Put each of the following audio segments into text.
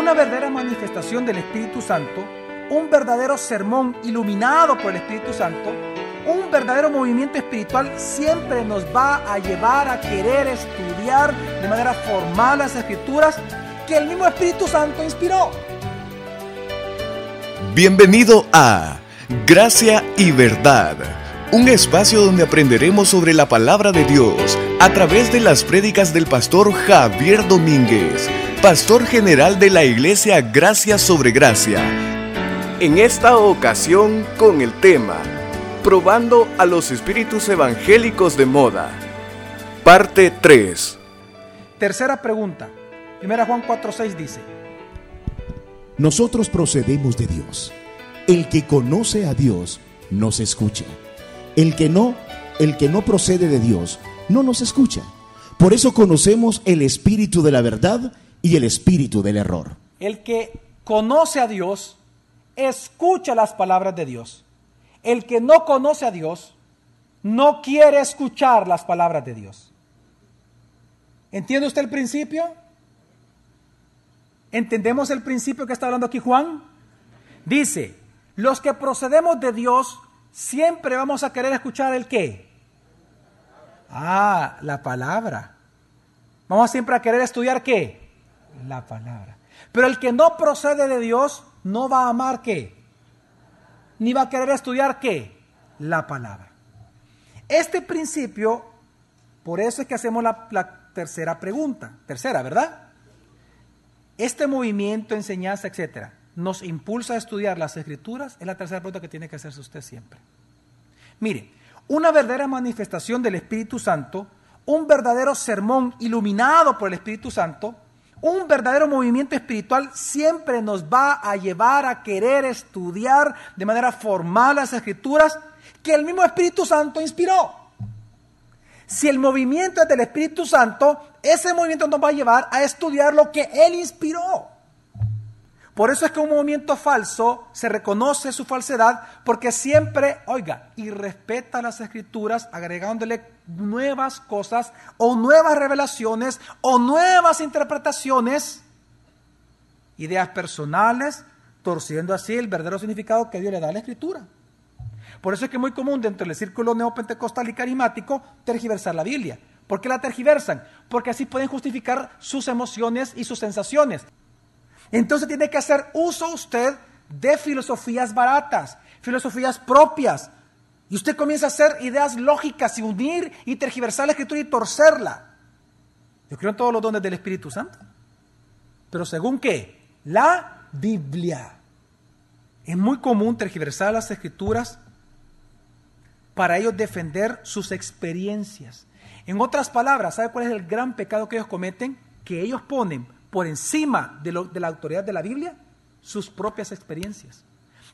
una verdadera manifestación del Espíritu Santo, un verdadero sermón iluminado por el Espíritu Santo, un verdadero movimiento espiritual siempre nos va a llevar a querer estudiar de manera formal las escrituras que el mismo Espíritu Santo inspiró. Bienvenido a Gracia y Verdad, un espacio donde aprenderemos sobre la palabra de Dios a través de las prédicas del pastor Javier Domínguez, pastor general de la iglesia Gracia sobre Gracia. En esta ocasión con el tema Probando a los espíritus evangélicos de moda. Parte 3. Tercera pregunta. Primera Juan 4:6 dice, Nosotros procedemos de Dios. El que conoce a Dios nos escucha. El que no, el que no procede de Dios no nos escucha. Por eso conocemos el espíritu de la verdad y el espíritu del error. el que conoce a Dios escucha las palabras de Dios. El que no conoce a Dios no quiere escuchar las palabras de Dios. ¿Entiende usted el principio? ¿Entendemos el principio que está hablando aquí Juan? Dice, los que procedemos de Dios siempre vamos a querer escuchar el qué? Ah, la palabra. Vamos siempre a querer estudiar qué? La palabra. Pero el que no procede de Dios no va a amar qué? Ni va a querer estudiar qué? La palabra. Este principio, por eso es que hacemos la, la tercera pregunta. Tercera, ¿verdad? Este movimiento, enseñanza, etcétera, nos impulsa a estudiar las escrituras, es la tercera pregunta que tiene que hacerse usted siempre. Mire, una verdadera manifestación del Espíritu Santo, un verdadero sermón iluminado por el Espíritu Santo, un verdadero movimiento espiritual siempre nos va a llevar a querer estudiar de manera formal las escrituras que el mismo Espíritu Santo inspiró. Si el movimiento es del Espíritu Santo, ese movimiento nos va a llevar a estudiar lo que Él inspiró. Por eso es que un movimiento falso se reconoce su falsedad porque siempre, oiga, y respeta las escrituras agregándole nuevas cosas o nuevas revelaciones o nuevas interpretaciones, ideas personales, torciendo así el verdadero significado que Dios le da a la escritura. Por eso es que es muy común dentro del círculo neopentecostal y carismático tergiversar la Biblia. ¿Por qué la tergiversan? Porque así pueden justificar sus emociones y sus sensaciones. Entonces tiene que hacer uso usted de filosofías baratas, filosofías propias. Y usted comienza a hacer ideas lógicas y unir y tergiversar la escritura y torcerla. Yo creo en todos los dones del Espíritu Santo. Pero según qué? La Biblia. Es muy común tergiversar las escrituras para ellos defender sus experiencias. En otras palabras, ¿sabe cuál es el gran pecado que ellos cometen? Que ellos ponen por encima de, lo, de, la autoridad de la Biblia sus propias experiencias.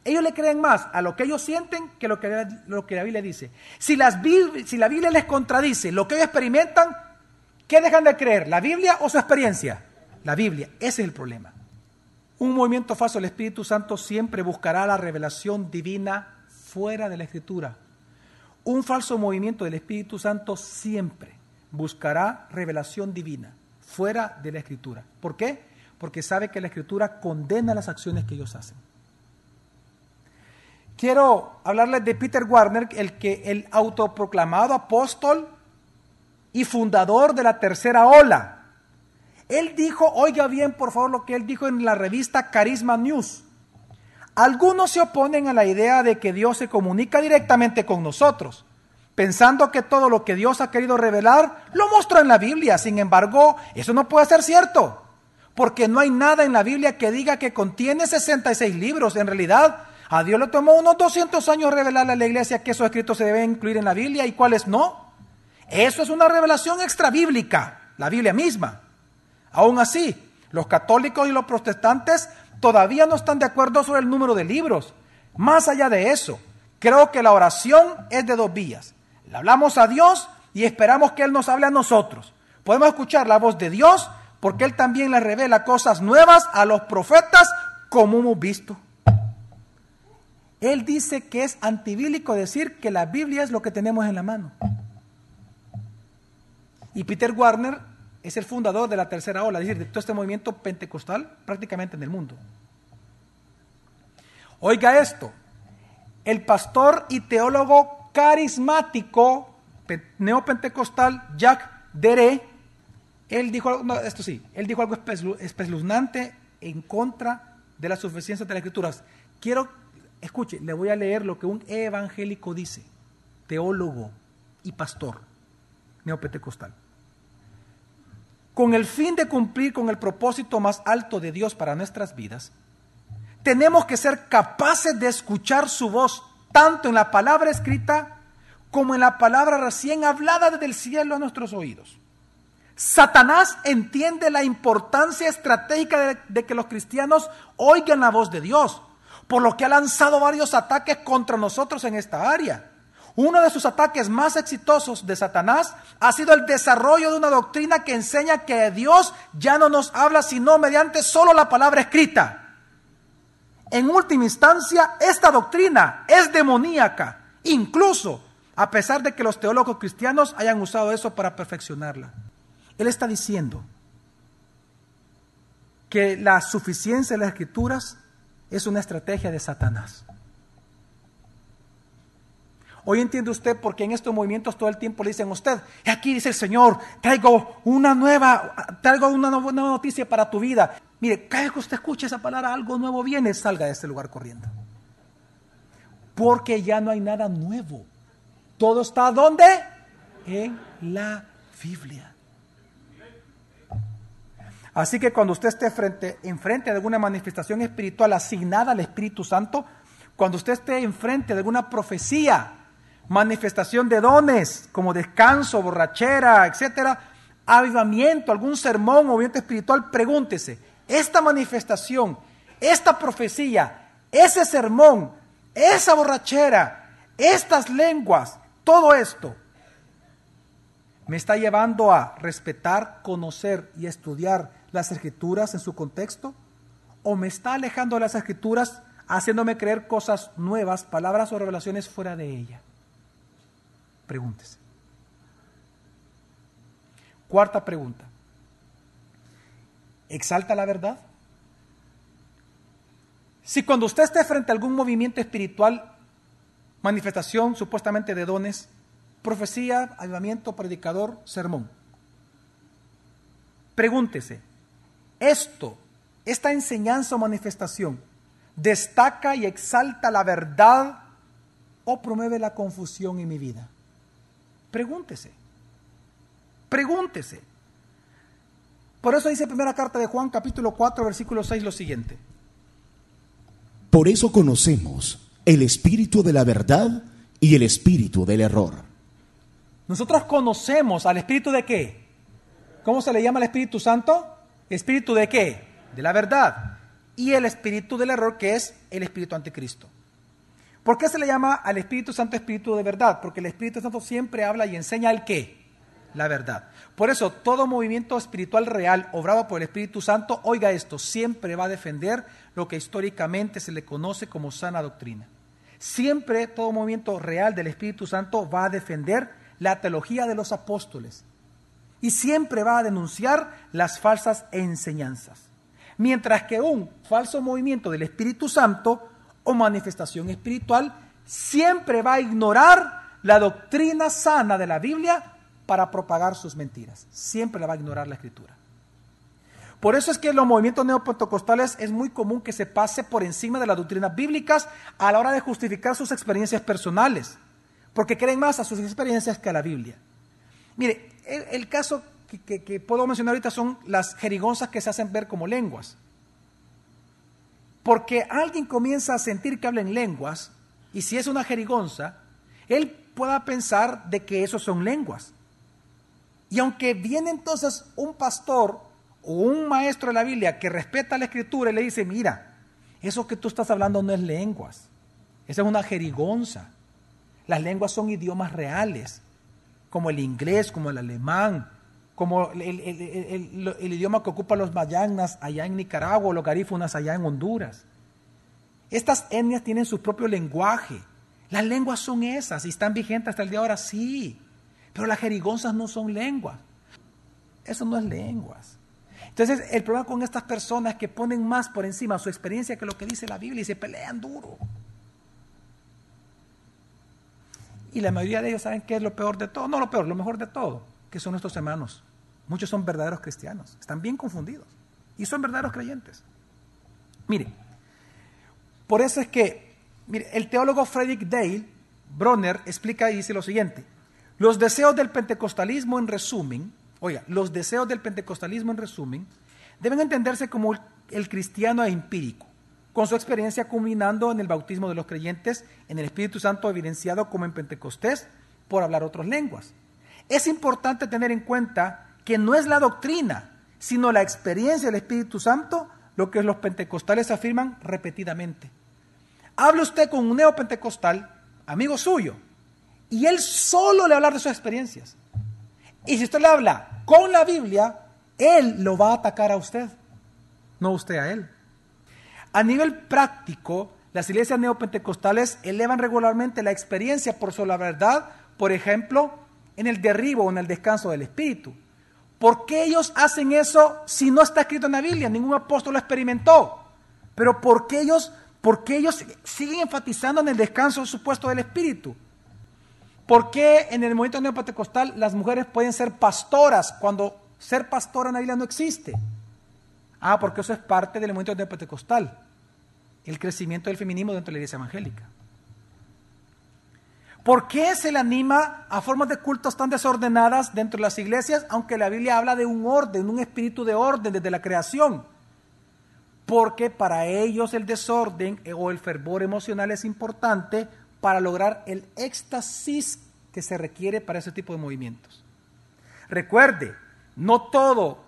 Ellos le creen más a lo que ellos sienten que lo que, lo que la Biblia dice. Si, si la Biblia les contradice lo que ellos experimentan, ¿qué dejan de creer? ¿La Biblia o su experiencia? La Biblia. Ese es el problema. Un movimiento falso del Espíritu Santo siempre buscará la revelación divina fuera de la Escritura. Un falso movimiento del Espíritu Santo siempre buscará revelación divina fuera de la escritura. ¿Por qué? Porque sabe que la escritura condena las acciones que ellos hacen. Quiero hablarles de Peter Warner, el que el autoproclamado apóstol y fundador de la tercera ola. Él dijo, oiga bien por favor lo que él dijo en la revista Carisma News. Algunos se oponen a la idea de que Dios se comunica directamente con nosotros pensando que todo lo que Dios ha querido revelar lo mostró en la Biblia. Sin embargo, eso no puede ser cierto, porque no hay nada en la Biblia que diga que contiene 66 libros. En realidad, a Dios le tomó unos 200 años revelarle a la iglesia que esos escritos se deben incluir en la Biblia y cuáles no. Eso es una revelación extrabíblica, la Biblia misma. Aún así, los católicos y los protestantes todavía no están de acuerdo sobre el número de libros. Más allá de eso, creo que la oración es de dos vías. Le hablamos a Dios y esperamos que Él nos hable a nosotros. Podemos escuchar la voz de Dios porque Él también le revela cosas nuevas a los profetas como hemos visto. Él dice que es antibílico decir que la Biblia es lo que tenemos en la mano. Y Peter Warner es el fundador de la tercera ola, es decir, de todo este movimiento pentecostal prácticamente en el mundo. Oiga esto, el pastor y teólogo carismático neopentecostal Jacques Deré, él dijo, esto sí, él dijo algo espeluznante en contra de la suficiencia de las escrituras. Quiero, escuche, le voy a leer lo que un evangélico dice, teólogo y pastor neopentecostal. Con el fin de cumplir con el propósito más alto de Dios para nuestras vidas, tenemos que ser capaces de escuchar su voz, tanto en la palabra escrita como en la palabra recién hablada desde el cielo a nuestros oídos. Satanás entiende la importancia estratégica de, de, que los cristianos oigan la voz de Dios, por lo que ha lanzado varios ataques contra nosotros en esta área. Uno de sus ataques más exitosos de Satanás ha sido el desarrollo de una doctrina que enseña que Dios ya no nos habla sino mediante solo la palabra escrita. En última instancia, esta doctrina es demoníaca, incluso a pesar de que los teólogos cristianos hayan usado eso para perfeccionarla. Él está diciendo que la suficiencia de las escrituras es una estrategia de Satanás. Hoy entiende usted por qué en estos movimientos todo el tiempo le dicen a usted, aquí dice el Señor, traigo una nueva, traigo una nueva noticia para tu vida. Mire, cada vez que usted escuche esa palabra, algo nuevo viene, salga de este lugar corriendo. Porque ya no hay nada nuevo. Todo está ¿dónde? En la Biblia. Así que cuando usted esté frente, enfrente de alguna manifestación espiritual asignada al Espíritu Santo, cuando usted esté enfrente de alguna profecía, manifestación de dones como descanso, borrachera, etcétera, avivamiento, algún sermón, movimiento espiritual, pregúntese, esta manifestación, esta profecía, ese sermón, esa borrachera, estas lenguas, todo esto, me está llevando a respetar, conocer y estudiar las escrituras en su contexto? ¿O me está alejando de las escrituras haciéndome creer cosas nuevas, palabras o revelaciones fuera de ella? Pregúntese. Cuarta pregunta. ¿Exalta la verdad? Si cuando usted esté frente a algún movimiento espiritual, manifestación supuestamente de dones, profecía, avivamiento, predicador, sermón, pregúntese, ¿esto, esta enseñanza o manifestación, destaca y exalta la verdad o promueve la confusión en mi vida? Pregúntese. Pregúntese. Por eso dice primera carta de Juan capítulo 4 versículo 6 lo siguiente. Por eso conocemos el espíritu de la verdad y el espíritu del error. Nosotros conocemos al espíritu de qué? ¿Cómo se le llama al Espíritu Santo? ¿Espíritu de qué? De la verdad. Y el espíritu del error que es el espíritu anticristo. ¿Por qué se le llama al Espíritu Santo Espíritu de verdad? Porque el Espíritu Santo siempre habla y enseña el qué? La verdad. Por eso todo movimiento espiritual real obrado por el Espíritu Santo, oiga esto, siempre va a defender lo que históricamente se le conoce como sana doctrina. Siempre todo movimiento real del Espíritu Santo va a defender la teología de los apóstoles y siempre va a denunciar las falsas enseñanzas. Mientras que un falso movimiento del Espíritu Santo o manifestación espiritual, siempre va a ignorar la doctrina sana de la Biblia para propagar sus mentiras. Siempre la va a ignorar la escritura. Por eso es que en los movimientos neopentecostales es muy común que se pase por encima de las doctrinas bíblicas a la hora de justificar sus experiencias personales, porque creen más a sus experiencias que a la Biblia. Mire, el, caso que, puedo mencionar ahorita son las jerigonzas que se hacen ver como lenguas. Porque alguien comienza a sentir que habla en lenguas, y si es una jerigonza, él pueda pensar de que eso son lenguas. Y aunque viene entonces un pastor o un maestro de la Biblia que respeta la escritura y le dice, mira, eso que tú estás hablando no es lenguas, esa es una jerigonza. Las lenguas son idiomas reales, como el inglés, como el alemán, como el, idioma que ocupan los mayanas allá en Nicaragua, los garífunas allá en Honduras. Estas etnias tienen su propio lenguaje. Las lenguas son esas y están vigentes hasta el día de ahora, sí. Pero las jerigonzas no son lenguas. Eso no es lenguas. Entonces, el problema con estas personas que ponen más por encima su experiencia que lo que dice la Biblia y se pelean duro. Y la mayoría de ellos saben qué es lo peor de todo. No lo peor, lo mejor de todo, que son nuestros hermanos. Muchos son verdaderos cristianos. Están bien confundidos. Y son verdaderos creyentes. Mire, por eso es que, el teólogo Frederick Dale, Bronner, explica y dice lo siguiente. Los deseos del pentecostalismo en resumen, oiga, los deseos del pentecostalismo en resumen, deben entenderse como el, cristiano empírico, con su experiencia culminando en el bautismo de los creyentes, en el Espíritu Santo evidenciado como en Pentecostés, por hablar otras lenguas. Es importante tener en cuenta que no es la doctrina, sino la experiencia del Espíritu Santo lo que los pentecostales afirman repetidamente. Habla usted con un neopentecostal, amigo suyo, y él solo le habla de sus experiencias. Y si usted le habla con la Biblia, él lo va a atacar a usted, no usted a él. A nivel práctico, las iglesias neopentecostales elevan regularmente la experiencia por sobre la verdad, por ejemplo, en el derribo o en el descanso del Espíritu. ¿Por qué ellos hacen eso si no está escrito en la Biblia? Ningún apóstol lo experimentó. Pero ¿por qué ellos, por qué ellos siguen enfatizando en el descanso supuesto del Espíritu? ¿Por qué en el movimiento neopentecostal las mujeres pueden ser pastoras cuando ser pastora en la Biblia no existe? Ah, porque eso es parte del movimiento neopentecostal, el crecimiento del feminismo dentro de la iglesia evangélica. ¿Por qué se le anima a formas de cultos tan desordenadas dentro de las iglesias, aunque la Biblia habla de un orden, un espíritu de orden desde la creación? Porque para ellos el desorden o el fervor emocional es importante para lograr el éxtasis que se requiere para ese tipo de movimientos. Recuerde, no todo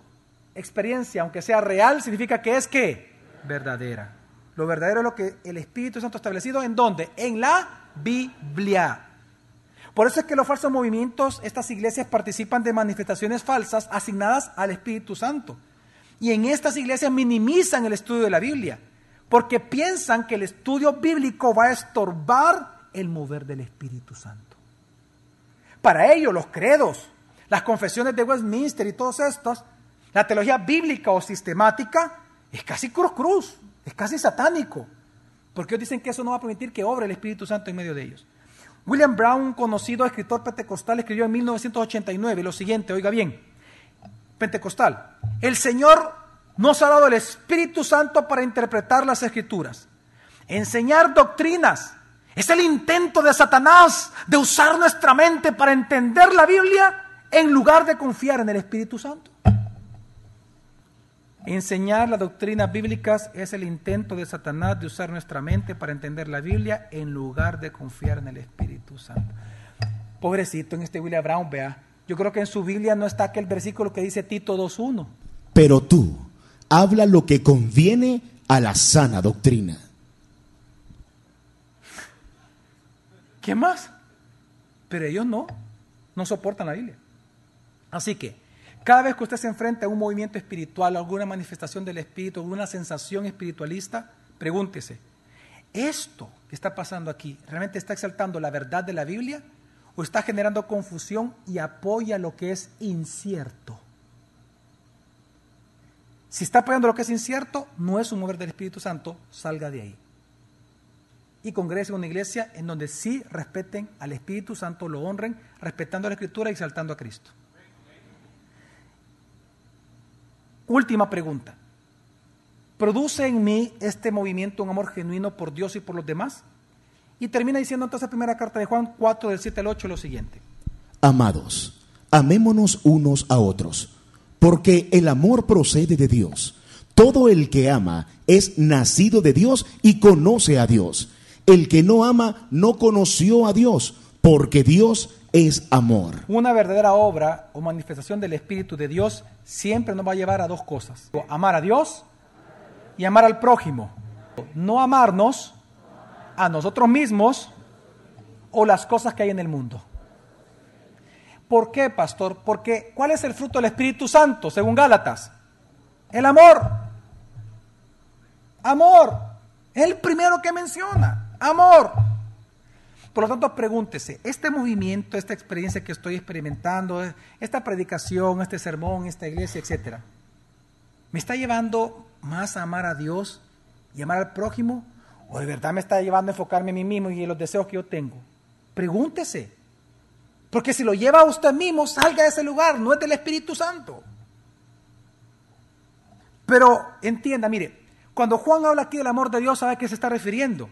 experiencia, aunque sea real, significa que es que verdadera. Lo verdadero es lo que el Espíritu Santo ha establecido en dónde? En la Biblia. Por eso es que los falsos movimientos, estas iglesias participan de manifestaciones falsas asignadas al Espíritu Santo. Y en estas iglesias minimizan el estudio de la Biblia, porque piensan que el estudio bíblico va a estorbar el mover del Espíritu Santo. Para ello, los credos, las confesiones de Westminster y todos estos, la teología bíblica o sistemática es casi cruz cruz, es casi satánico, porque ellos dicen que eso no va a permitir que obre el Espíritu Santo en medio de ellos. William Brown, un conocido escritor pentecostal, escribió en 1989 lo siguiente, oiga bien, pentecostal, el Señor nos ha dado el Espíritu Santo para interpretar las escrituras, enseñar doctrinas, es el intento de Satanás de usar nuestra mente para entender la Biblia en lugar de confiar en el Espíritu Santo. Enseñar las doctrinas bíblicas es el intento de Satanás de usar nuestra mente para entender la Biblia en lugar de confiar en el Espíritu Santo. Pobrecito en este William Brown, vea. Yo creo que en su Biblia no está aquel versículo que dice Tito 2.1. Pero tú, habla lo que conviene a la sana doctrina. ¿Qué más? Pero ellos no, no soportan la Biblia. Así que, cada vez que usted se enfrenta a un movimiento espiritual, alguna manifestación del espíritu, alguna sensación espiritualista, pregúntese, ¿esto que está pasando aquí realmente está exaltando la verdad de la Biblia o está generando confusión y apoya lo que es incierto? Si está apoyando lo que es incierto, no es un mover del Espíritu Santo, salga de ahí y congrese una iglesia en donde sí respeten al Espíritu Santo, lo honren, respetando la Escritura y exaltando a Cristo. Última pregunta. ¿Produce en mí este movimiento un amor genuino por Dios y por los demás? Y termina diciendo entonces la primera carta de Juan 4 del 7 al 8 lo siguiente. Amados, amémonos unos a otros, porque el amor procede de Dios. Todo el que ama es nacido de Dios y conoce a Dios. El que no ama no conoció a Dios, porque Dios es amor. Una verdadera obra o manifestación del Espíritu de Dios siempre nos va a llevar a dos cosas. Amar a Dios y amar al prójimo. No amarnos a nosotros mismos o las cosas que hay en el mundo. ¿Por qué, pastor? Porque ¿cuál es el fruto del Espíritu Santo, según Gálatas? El amor. Amor. Es el primero que menciona amor. Por lo tanto, pregúntese, este movimiento, esta experiencia que estoy experimentando, esta predicación, este sermón, esta iglesia, etcétera, ¿me está llevando más a amar a Dios y amar al prójimo? ¿O de verdad me está llevando a enfocarme en mí mismo y en los deseos que yo tengo? Pregúntese. Porque si lo lleva a usted mismo, salga de ese lugar, no es del Espíritu Santo. Pero entienda, mire, cuando Juan habla aquí del amor de Dios, ¿sabe a qué se está refiriendo?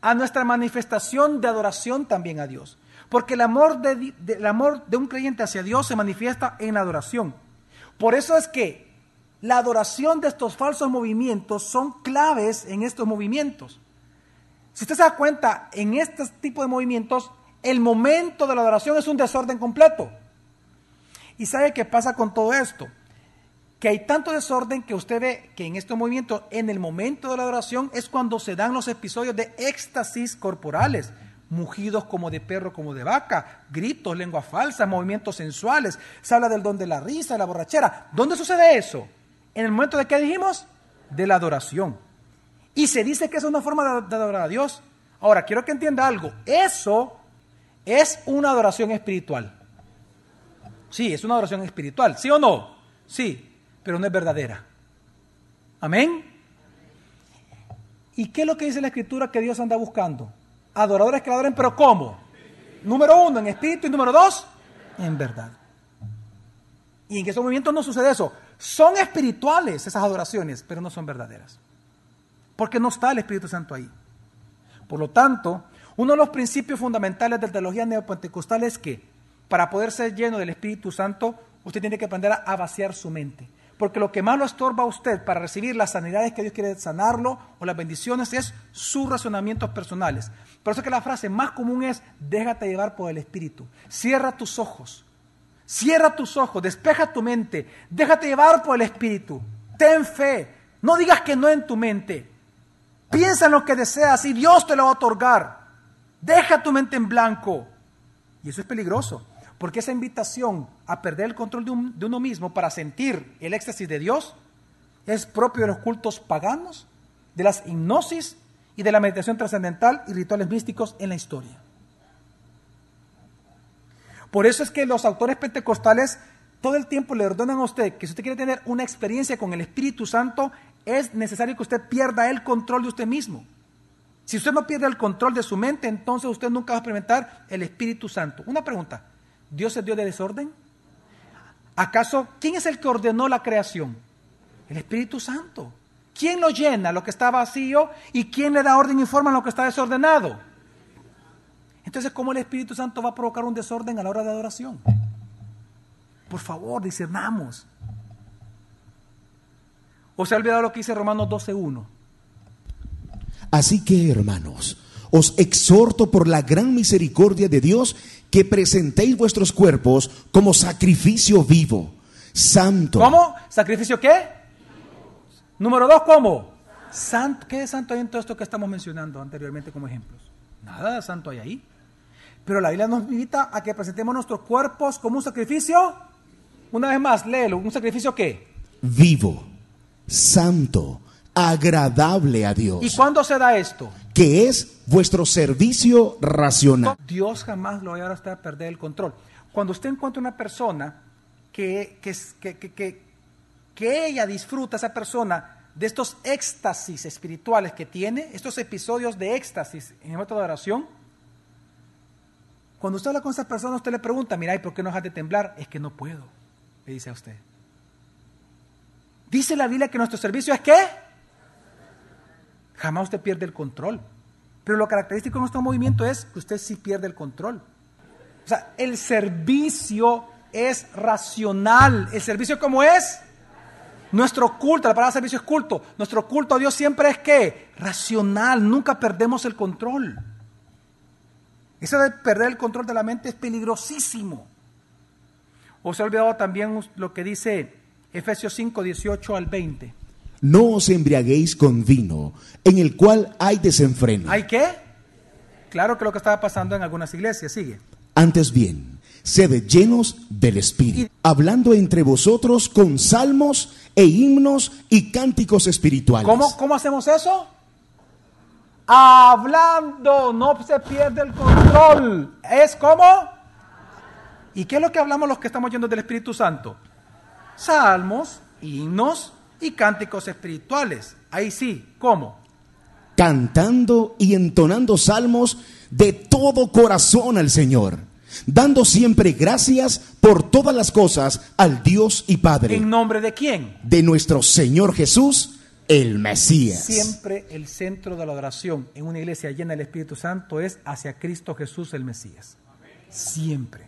A nuestra manifestación de adoración también a Dios. Porque el amor de, el amor de un creyente hacia Dios se manifiesta en adoración. Por eso es que la adoración de estos falsos movimientos son claves en estos movimientos. Si usted se da cuenta, en este tipo de movimientos, el momento de la adoración es un desorden completo. ¿Y sabe qué pasa con todo esto? Que hay tanto desorden que usted ve que en estos movimientos, en el momento de la adoración, es cuando se dan los episodios de éxtasis corporales. Mugidos como de perro, como de vaca, gritos, lengua falsa, movimientos sensuales. Se habla del don de la risa, de la borrachera. ¿Dónde sucede eso? En el momento de qué dijimos? De la adoración. Y se dice que es una forma de, adorar a Dios. Ahora, quiero que entienda algo. Eso es una adoración espiritual. Sí, es una adoración espiritual. ¿Sí o no? Sí, pero no es verdadera. Amén. ¿Y qué es lo que dice la escritura que Dios anda buscando? Adoradores que adoren, pero ¿cómo? Número uno, en espíritu y número dos, en verdad. Y en esos movimientos no sucede eso. Son espirituales esas adoraciones, pero no son verdaderas porque no está el Espíritu Santo ahí. Por lo tanto, uno de los principios fundamentales de la teología neopentecostal es que para poder ser lleno del Espíritu Santo, usted tiene que aprender a vaciar su mente. Porque lo que más lo estorba a usted para recibir las sanidades que Dios quiere sanarlo o las bendiciones es sus razonamientos personales. Por eso que la frase más común es, déjate llevar por el Espíritu. Cierra tus ojos. Cierra tus ojos, despeja tu mente, déjate llevar por el Espíritu. Ten fe. No digas que no en tu mente. Piensa en lo que deseas y Dios te lo va a otorgar. Deja tu mente en blanco. Y eso es peligroso, porque esa invitación a perder el control de, uno mismo para sentir el éxtasis de Dios es propio de los cultos paganos, de las hipnosis y de la meditación trascendental y rituales místicos en la historia. Por eso es que los autores pentecostales todo el tiempo le ordenan a usted que si usted quiere tener una experiencia con el Espíritu Santo, es necesario que usted pierda el control de usted mismo. Si usted no pierde el control de su mente, entonces usted nunca va a experimentar el Espíritu Santo. Una pregunta, ¿Dios es Dios de desorden? ¿Acaso quién es el que ordenó la creación? El Espíritu Santo. ¿Quién lo llena lo que está vacío y quién le da orden y forma lo que está desordenado? Entonces, ¿cómo el Espíritu Santo va a provocar un desorden a la hora de adoración? Por favor, discernamos. ¿O se ha olvidado lo que dice Romanos 12.1? Así que, hermanos, os exhorto por la gran misericordia de Dios que presentéis vuestros cuerpos como sacrificio vivo, santo. ¿Cómo? ¿Sacrificio qué? Número dos, ¿cómo? Santo. ¿Qué es santo hay en todo esto que estamos mencionando anteriormente como ejemplos? Nada de santo hay ahí. Pero la Biblia nos invita a que presentemos nuestros cuerpos como un sacrificio. Una vez más, léelo. ¿Un sacrificio qué? Vivo santo, agradable a Dios. ¿Y cuándo se da esto? Que es vuestro servicio racional. Dios jamás lo va a a perder el control. Cuando usted encuentra una persona que, que, que, que ella disfruta, esa persona, de estos éxtasis espirituales que tiene, estos episodios de éxtasis en el método de oración, cuando usted habla con esa persona, usted le pregunta, mira, ¿y por qué no dejas de temblar? Es que no puedo, le dice a usted. Dice la Biblia que nuestro servicio es qué? Jamás usted pierde el control. Pero lo característico de nuestro movimiento es que usted sí pierde el control. O sea, el servicio es racional. ¿El servicio cómo es? Nuestro culto, la palabra servicio es culto. Nuestro culto a Dios siempre es qué? Racional. Nunca perdemos el control. Eso de perder el control de la mente es peligrosísimo. O se ha olvidado también lo que dice Efesios 5, 18 al 20. No os embriaguéis con vino, en el cual hay desenfreno. ¿Hay qué? Claro que lo que estaba pasando en algunas iglesias, sigue. Antes bien, sed llenos del Espíritu, hablando entre vosotros con salmos e himnos y cánticos espirituales. ¿Cómo, cómo hacemos eso? Hablando, no se pierde el control. Es como... ¿Y qué es lo que hablamos los que estamos yendo del Espíritu Santo? Salmos, himnos y cánticos espirituales. Ahí sí, ¿cómo? Cantando y entonando salmos de todo corazón al Señor, dando siempre gracias por todas las cosas al Dios y Padre. ¿En nombre de quién? De nuestro Señor Jesús, el Mesías. Siempre el centro de la adoración en una iglesia llena del Espíritu Santo es hacia Cristo Jesús el Mesías. Siempre.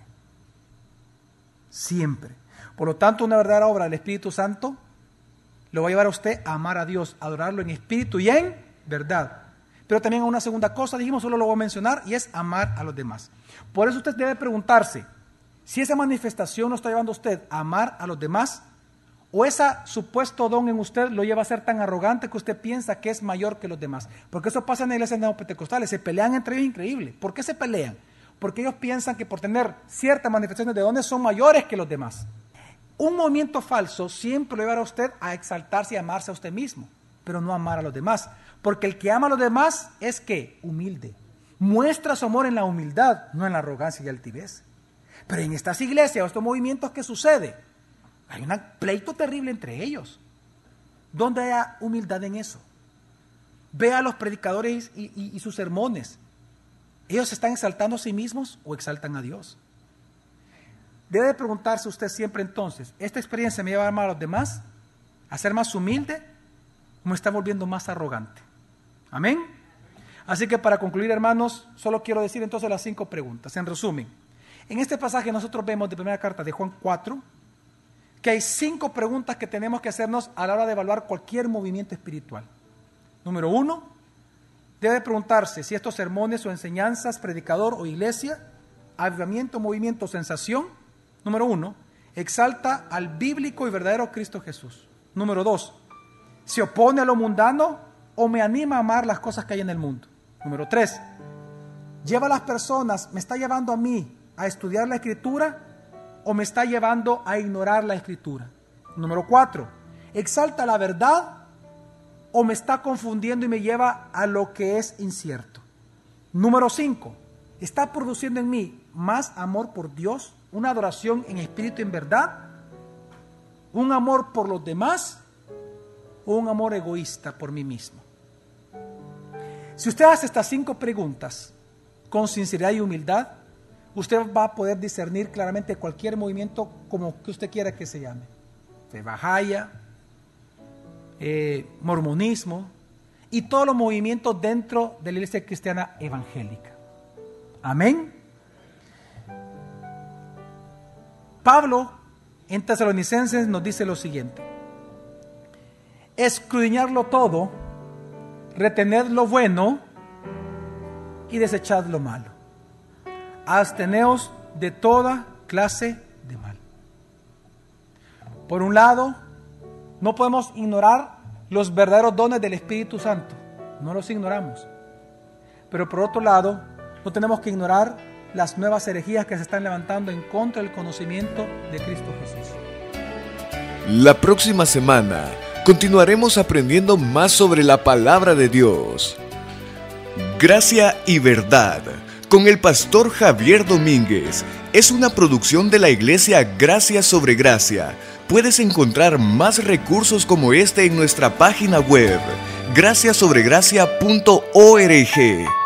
Siempre. Por lo tanto, una verdadera obra del Espíritu Santo lo va a llevar a usted a amar a Dios, a adorarlo en espíritu y en verdad. Pero también una segunda cosa, dijimos, solo lo voy a mencionar, y es amar a los demás. Por eso usted debe preguntarse, si esa manifestación lo está llevando a usted a amar a los demás, o ese supuesto don en usted lo lleva a ser tan arrogante que usted piensa que es mayor que los demás. Porque eso pasa en iglesias neopentecostales, se pelean entre ellos increíble. ¿Por qué se pelean? Porque ellos piensan que por tener ciertas manifestaciones de dones son mayores que los demás. Un movimiento falso siempre lo llevará a usted a exaltarse y amarse a usted mismo, pero no amar a los demás. Porque el que ama a los demás es que humilde. Muestra su amor en la humildad, no en la arrogancia y altivez. Pero en estas iglesias, estos movimientos, ¿qué sucede? Hay un pleito terrible entre ellos. ¿Dónde hay humildad en eso? Ve a los predicadores y, y sus sermones. ¿Ellos están exaltando a sí mismos o exaltan a Dios? Debe preguntarse usted siempre entonces, ¿esta experiencia me lleva a amar a los demás? ¿A ser más humilde? ¿O me está volviendo más arrogante? Amén. Así que para concluir, hermanos, solo quiero decir entonces las cinco preguntas. En resumen, en este pasaje nosotros vemos de primera carta de Juan 4 que hay cinco preguntas que tenemos que hacernos a la hora de evaluar cualquier movimiento espiritual. Número uno, debe preguntarse si estos sermones o enseñanzas, predicador o iglesia, avivamiento, movimiento, sensación, Número uno, exalta al bíblico y verdadero Cristo Jesús. Número dos, se opone a lo mundano o me anima a amar las cosas que hay en el mundo. Número tres, lleva a las personas, me está llevando a mí a estudiar la escritura o me está llevando a ignorar la escritura. Número cuatro, exalta la verdad o me está confundiendo y me lleva a lo que es incierto. Número cinco, está produciendo en mí más amor por Dios una adoración en espíritu y en verdad, un amor por los demás o un amor egoísta por mí mismo. Si usted hace estas cinco preguntas con sinceridad y humildad, usted va a poder discernir claramente cualquier movimiento como que usted quiera que se llame. Fe eh, mormonismo y todos los movimientos dentro de la iglesia cristiana evangélica. Amén. Pablo en Tesalonicenses nos dice lo siguiente, escudriñarlo todo, retened lo bueno y desechad lo malo. Absteneos de toda clase de mal. Por un lado, no podemos ignorar los verdaderos dones del Espíritu Santo. No los ignoramos. Pero por otro lado, no tenemos que ignorar las nuevas herejías que se están levantando en contra del conocimiento de Cristo Jesús. La próxima semana continuaremos aprendiendo más sobre la palabra de Dios. Gracia y verdad con el pastor Javier Domínguez es una producción de la iglesia Gracia sobre Gracia. Puedes encontrar más recursos como este en nuestra página web graciasobregracia.org.